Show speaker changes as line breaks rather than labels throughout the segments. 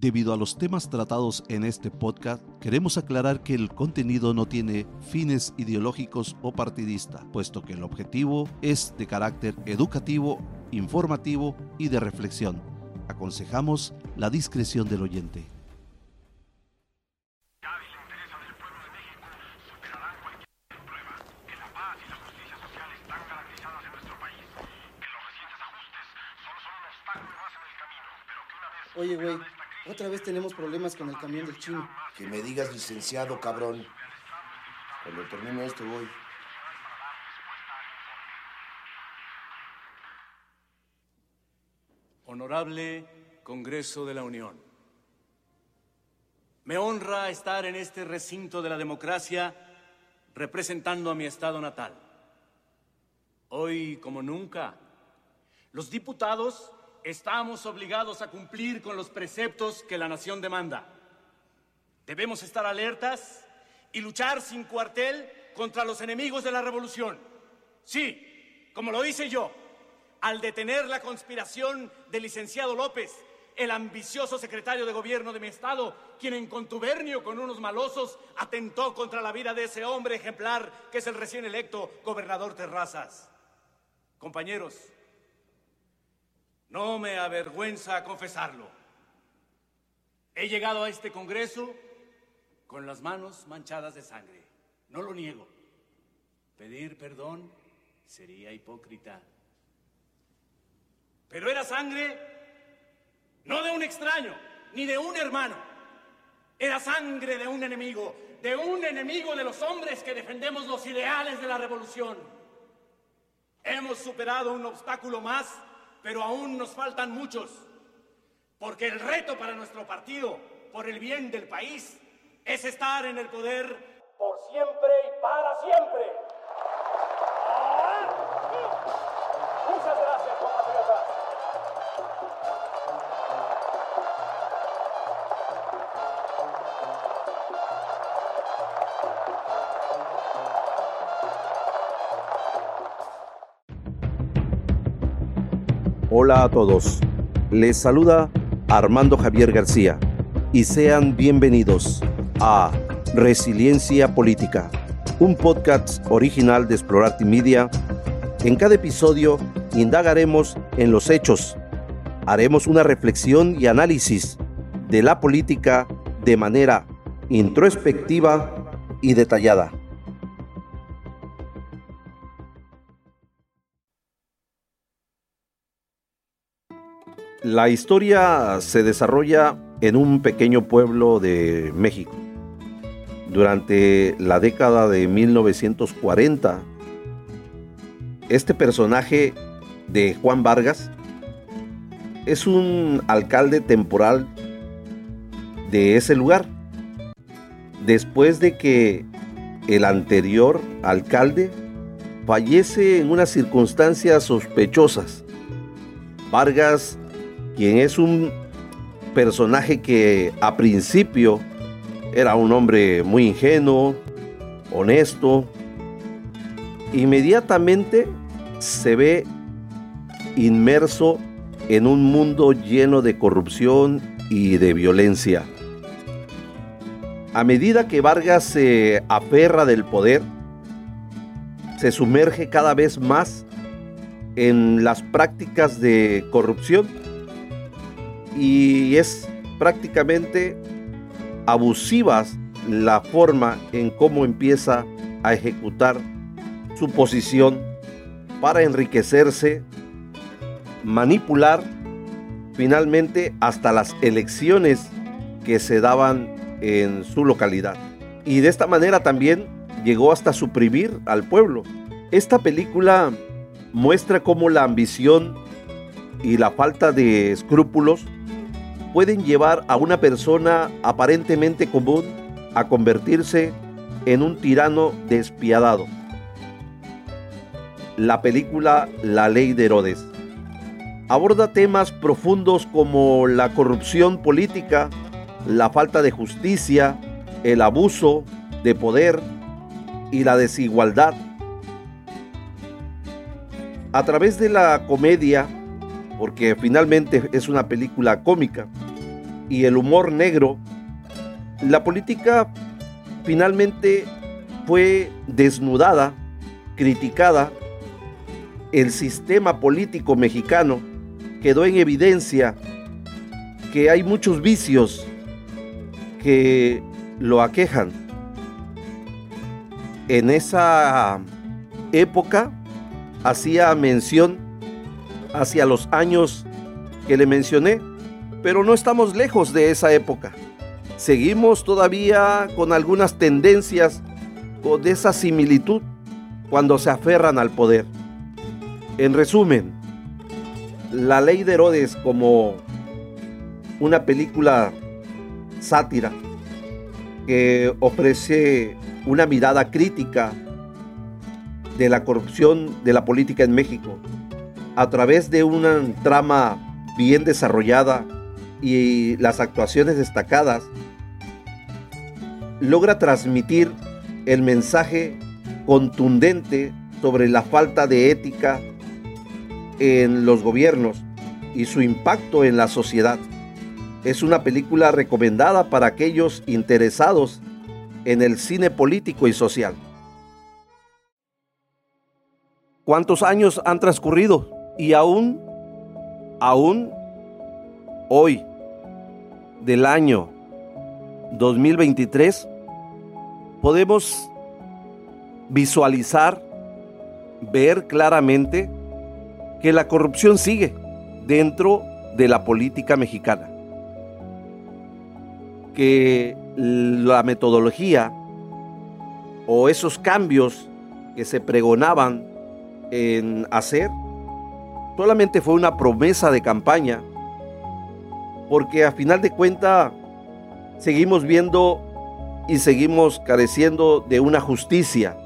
Debido a los temas tratados en este podcast, queremos aclarar que el contenido no tiene fines ideológicos o partidista, puesto que el objetivo es de carácter educativo, informativo y de reflexión. Aconsejamos la discreción del oyente.
Oye, güey, otra vez tenemos problemas con el camión del chino.
Que me digas licenciado, cabrón. Cuando termine esto voy.
Honorable Congreso de la Unión. Me honra estar en este recinto de la democracia representando a mi estado natal. Hoy, como nunca, los diputados estamos obligados a cumplir con los preceptos que la nación demanda. Debemos estar alertas y luchar sin cuartel contra los enemigos de la revolución. Sí, como lo hice yo, al detener la conspiración del licenciado López, el ambicioso secretario de gobierno de mi estado, quien en contubernio con unos malosos atentó contra la vida de ese hombre ejemplar que es el recién electo gobernador Terrazas. Compañeros, no me avergüenza confesarlo. He llegado a este Congreso con las manos manchadas de sangre. No lo niego. Pedir perdón sería hipócrita. Pero era sangre no de un extraño, ni de un hermano. Era sangre de un enemigo, de un enemigo de los hombres que defendemos los ideales de la revolución. Hemos superado un obstáculo más pero aún nos faltan muchos, porque el reto para nuestro partido, por el bien del país, es estar en el poder por siempre y para siempre.
Hola a todos, les saluda Armando Javier García y sean bienvenidos a Resiliencia Política, un podcast original de Explorarte Media. En cada episodio indagaremos en los hechos, haremos una reflexión y análisis de la política de manera introspectiva y detallada. La historia se desarrolla en un pequeño pueblo de México. Durante la década de 1940, este personaje de Juan Vargas es un alcalde temporal de ese lugar. Después de que el anterior alcalde fallece en unas circunstancias sospechosas, Vargas quien es un personaje que a principio era un hombre muy ingenuo, honesto, inmediatamente se ve inmerso en un mundo lleno de corrupción y de violencia. A medida que Vargas se aferra del poder, se sumerge cada vez más en las prácticas de corrupción y es prácticamente abusivas la forma en cómo empieza a ejecutar su posición para enriquecerse, manipular finalmente hasta las elecciones que se daban en su localidad. Y de esta manera también llegó hasta suprimir al pueblo. Esta película muestra cómo la ambición y la falta de escrúpulos pueden llevar a una persona aparentemente común a convertirse en un tirano despiadado. La película La ley de Herodes aborda temas profundos como la corrupción política, la falta de justicia, el abuso de poder y la desigualdad. A través de la comedia porque finalmente es una película cómica. Y el humor negro, la política finalmente fue desnudada, criticada, el sistema político mexicano quedó en evidencia que hay muchos vicios que lo aquejan. En esa época hacía mención hacia los años que le mencioné, pero no estamos lejos de esa época. Seguimos todavía con algunas tendencias con esa similitud cuando se aferran al poder. En resumen, la ley de Herodes como una película sátira que ofrece una mirada crítica de la corrupción de la política en México a través de una trama bien desarrollada y las actuaciones destacadas, logra transmitir el mensaje contundente sobre la falta de ética en los gobiernos y su impacto en la sociedad. Es una película recomendada para aquellos interesados en el cine político y social. ¿Cuántos años han transcurrido? Y aún, aún hoy, del año 2023, podemos visualizar, ver claramente que la corrupción sigue dentro de la política mexicana. Que la metodología o esos cambios que se pregonaban en hacer solamente fue una promesa de campaña, porque a final de cuenta seguimos viendo y seguimos careciendo de una justicia.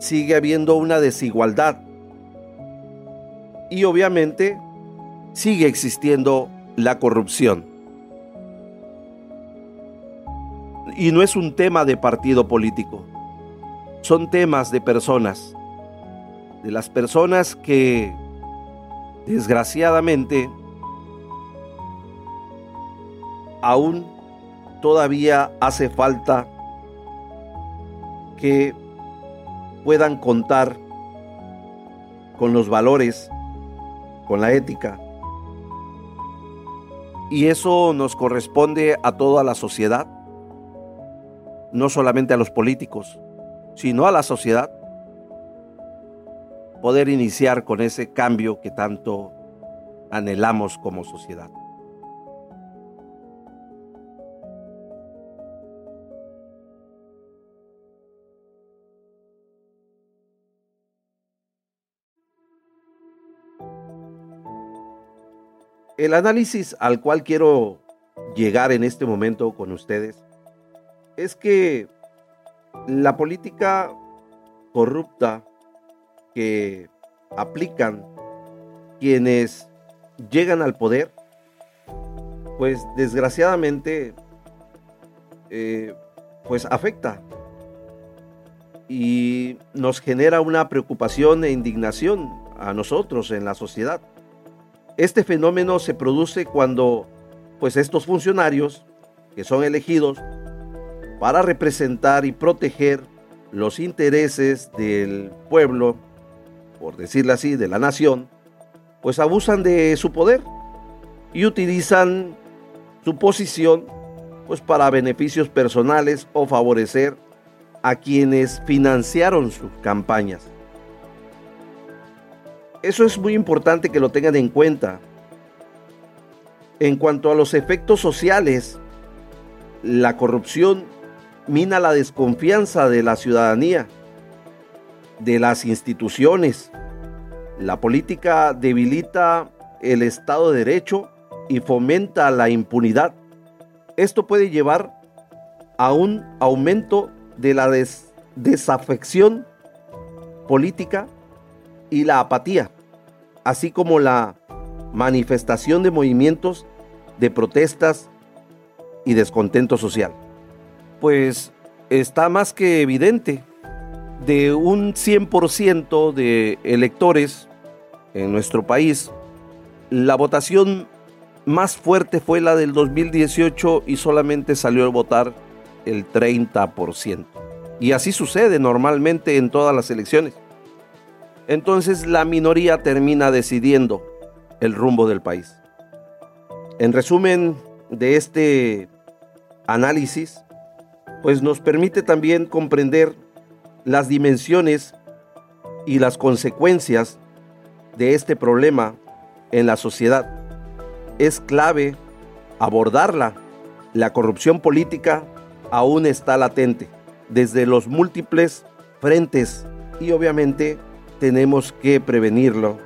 Sigue habiendo una desigualdad y obviamente sigue existiendo la corrupción. Y no es un tema de partido político, son temas de personas, de las personas que desgraciadamente aún todavía hace falta que puedan contar con los valores con la ética. Y eso nos corresponde a toda la sociedad, no solamente a los políticos, sino a la sociedad, poder iniciar con ese cambio que tanto anhelamos como sociedad. El análisis al cual quiero llegar en este momento con ustedes es que la política corrupta que aplican quienes llegan al poder, pues desgraciadamente, eh, pues afecta y nos genera una preocupación e indignación a nosotros en la sociedad. Este fenómeno se produce cuando pues estos funcionarios que son elegidos para representar y proteger los intereses del pueblo, por decirlo así, de la nación, pues abusan de su poder y utilizan su posición pues para beneficios personales o favorecer a quienes financiaron sus campañas. Eso es muy importante que lo tengan en cuenta. En cuanto a los efectos sociales, la corrupción mina la desconfianza de la ciudadanía, de las instituciones. La política debilita el Estado de Derecho y fomenta la impunidad. Esto puede llevar a un aumento de la desafección política y la apatía, así como la manifestación de movimientos de protestas y descontento social. Pues está más que evidente, de un 100% de electores en nuestro país, la votación más fuerte fue la del 2018 y solamente salió a votar el 30%. Y así sucede normalmente en todas las elecciones. Entonces la minoría termina decidiendo el rumbo del país. En resumen de este análisis, pues nos permite también comprender las dimensiones y las consecuencias de este problema en la sociedad. Es clave abordarla. La corrupción política aún está latente desde los múltiples frentes y obviamente tenemos que prevenirlo.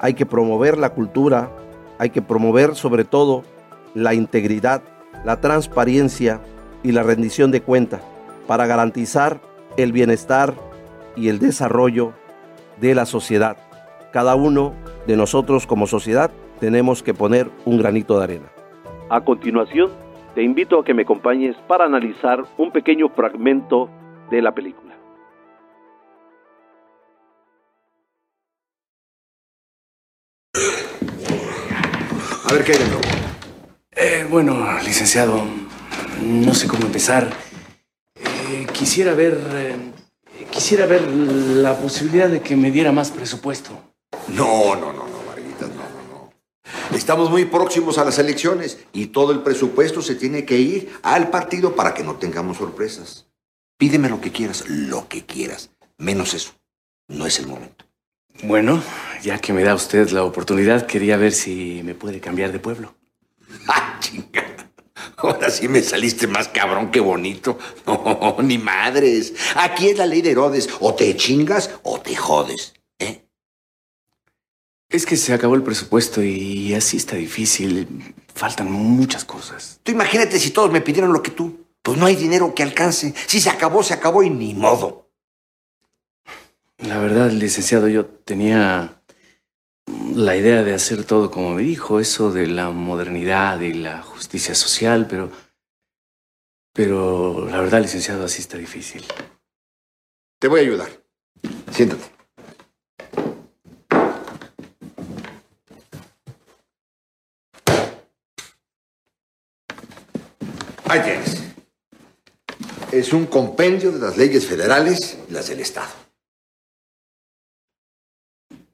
Hay que promover la cultura, hay que promover sobre todo la integridad, la transparencia y la rendición de cuenta para garantizar el bienestar y el desarrollo de la sociedad. Cada uno de nosotros como sociedad tenemos que poner un granito de arena. A continuación, te invito a que me acompañes para analizar un pequeño fragmento de la película.
A ver, ¿qué hay de nuevo?
Eh, bueno, licenciado, no sé cómo empezar. Eh, quisiera ver. eh, quisiera ver la posibilidad de que me diera más presupuesto.
No, no, no, no, Marguitas, no, no, no. Estamos muy próximos a las elecciones y todo el presupuesto se tiene que ir al partido para que no tengamos sorpresas. Pídeme lo que quieras, lo que quieras, menos eso. No es el momento.
Bueno, ya que me da usted la oportunidad, quería ver si me puede cambiar de pueblo.
¡Ah, chinga! Ahora sí me saliste más cabrón que bonito. No, ni madres. Aquí es la ley de Herodes. O te chingas o te jodes. ¿eh?
Es que se acabó el presupuesto y así está difícil. Faltan muchas cosas.
Tú imagínate si todos me pidieran lo que tú. Pues no hay dinero que alcance. Si se acabó, se acabó y ni modo.
La verdad, licenciado, yo tenía la idea de hacer todo como me dijo, eso de la modernidad y la justicia social, pero... Pero la verdad, licenciado, así está difícil.
Te voy a ayudar. Siéntate. Ahí tienes. Es un compendio de las leyes federales y las del Estado.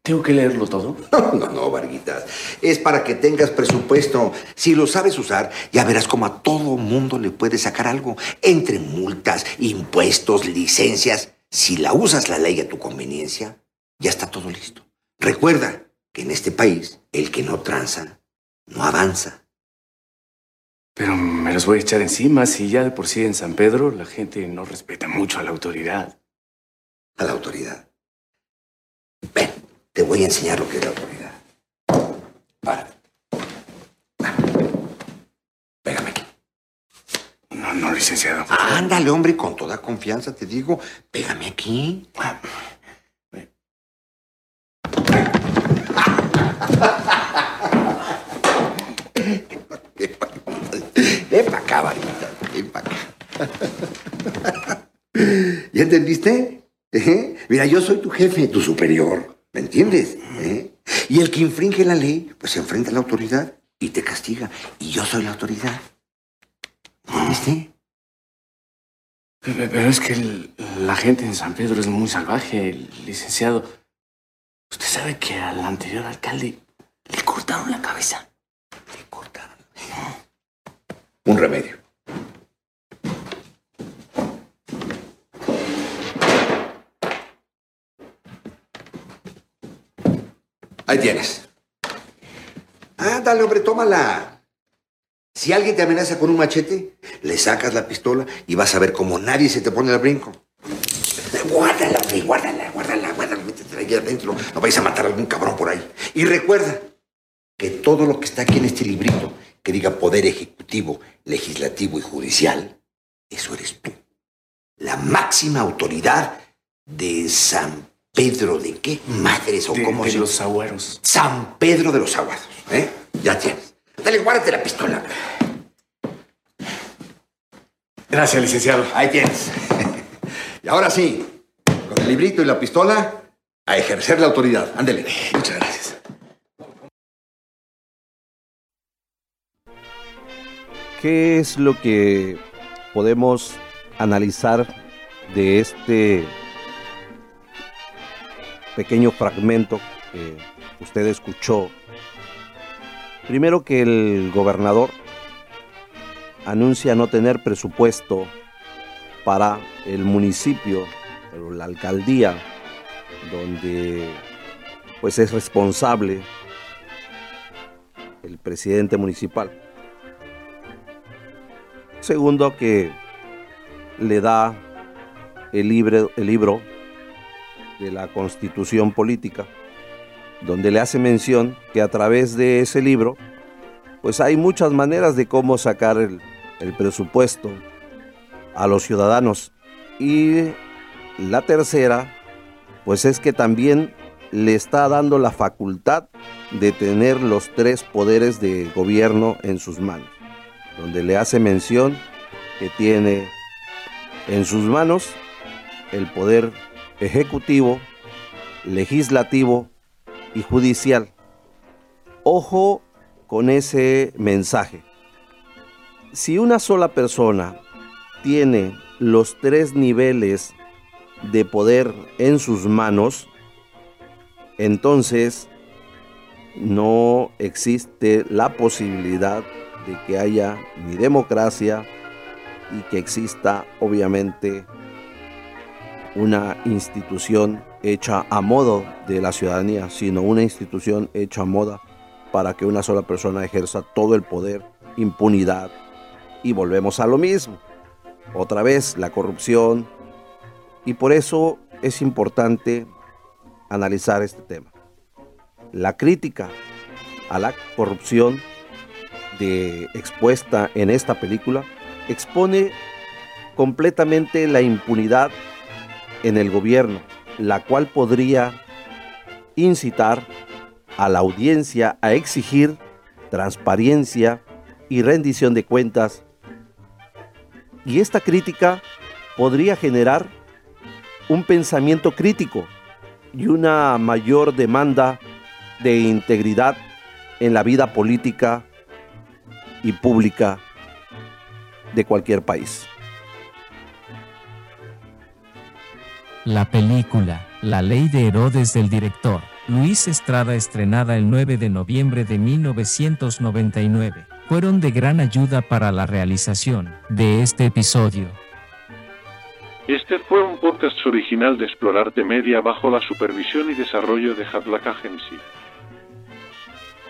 ¿Tengo que leerlo todo?
No, no, no, Varguitas. Es para que tengas presupuesto. Si lo sabes usar, ya verás cómo a todo mundo le puedes sacar algo. Entre multas, impuestos, licencias. Si la usas la ley a tu conveniencia, ya está todo listo. Recuerda que en este país, el que no tranza, no avanza.
Pero me los voy a echar encima si ya de por sí en San Pedro la gente no respeta mucho a la autoridad.
A la autoridad. Ven, te voy a enseñar lo que es la autoridad. Para. Pégame aquí.
No, no, licenciado.
Ándale, hombre, con toda confianza te digo, pégame aquí. Ven para acá, varita. Ven para acá. ¿Ya entendiste? ¿Eh? Mira, yo soy tu jefe, tu superior. ¿Me entiendes? ¿Eh? Y el que infringe la ley, pues se enfrenta a la autoridad y te castiga. Y yo soy la autoridad. ¿Entendiste?
Pe- Pero es que el- la gente en San Pedro es muy salvaje, licenciado. Usted sabe que al anterior alcalde le cortaron la cabeza.
Le cortaron. Un remedio. Ahí tienes. Ándale, hombre, tómala. Si alguien te amenaza con un machete, le sacas la pistola y vas a ver cómo nadie se te pone al brinco. Guárdala, hombre, guárdala, guárdala, guárdala, métetela ahí adentro. No vais a matar a algún cabrón por ahí. Y recuerda que todo lo que está aquí en este librito, que diga poder ejecutivo, legislativo y judicial, eso eres tú. La máxima autoridad de San Pedro de qué madres o
De,
cómo
de
se
los aguaros.
San Pedro de los Aguados, ¿eh? Ya tienes. Dale, guárdate la pistola.
Gracias, licenciado.
Ahí tienes. y ahora sí, con el librito y la pistola, a ejercer la autoridad. Ándele.
Muchas gracias.
¿Qué es lo que podemos analizar de este pequeño fragmento que usted escuchó? Primero que el gobernador anuncia no tener presupuesto para el municipio, la alcaldía, donde pues es responsable el presidente municipal. Segundo, que le da el, el libro de la constitución política, donde le hace mención que a través de ese libro, pues hay muchas maneras de cómo sacar el, el presupuesto a los ciudadanos. Y la tercera, pues es que también le está dando la facultad de tener los tres poderes de gobierno en sus manos donde le hace mención que tiene en sus manos el poder ejecutivo, legislativo y judicial. Ojo con ese mensaje. Si una sola persona tiene los tres niveles de poder en sus manos, entonces no existe la posibilidad de que haya ni democracia y que exista obviamente una institución hecha a modo de la ciudadanía, sino una institución hecha a moda para que una sola persona ejerza todo el poder, impunidad. Y volvemos a lo mismo. Otra vez la corrupción. Y por eso es importante analizar este tema. La crítica a la corrupción expuesta en esta película expone completamente la impunidad en el gobierno, la cual podría incitar a la audiencia a exigir transparencia y rendición de cuentas. Y esta crítica podría generar un pensamiento crítico y una mayor demanda de integridad en la vida política y pública de cualquier país.
La película La ley de Herodes del director Luis Estrada estrenada el 9 de noviembre de 1999 fueron de gran ayuda para la realización de este episodio.
Este fue un podcast original de Explorarte Media bajo la supervisión y desarrollo de Hadlack Agency.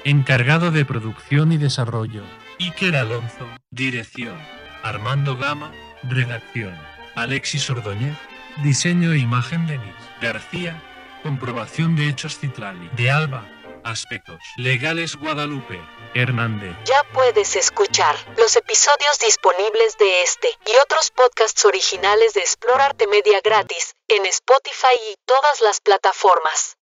Encargado de producción y desarrollo, Iker Alonso, dirección. Armando Gama, redacción. Alexis Ordóñez, diseño e imagen Denis García, comprobación de hechos Citlali. De Alba, aspectos legales Guadalupe. Hernández.
Ya puedes escuchar los episodios disponibles de este y otros podcasts originales de Explorarte Media gratis en Spotify y todas las plataformas.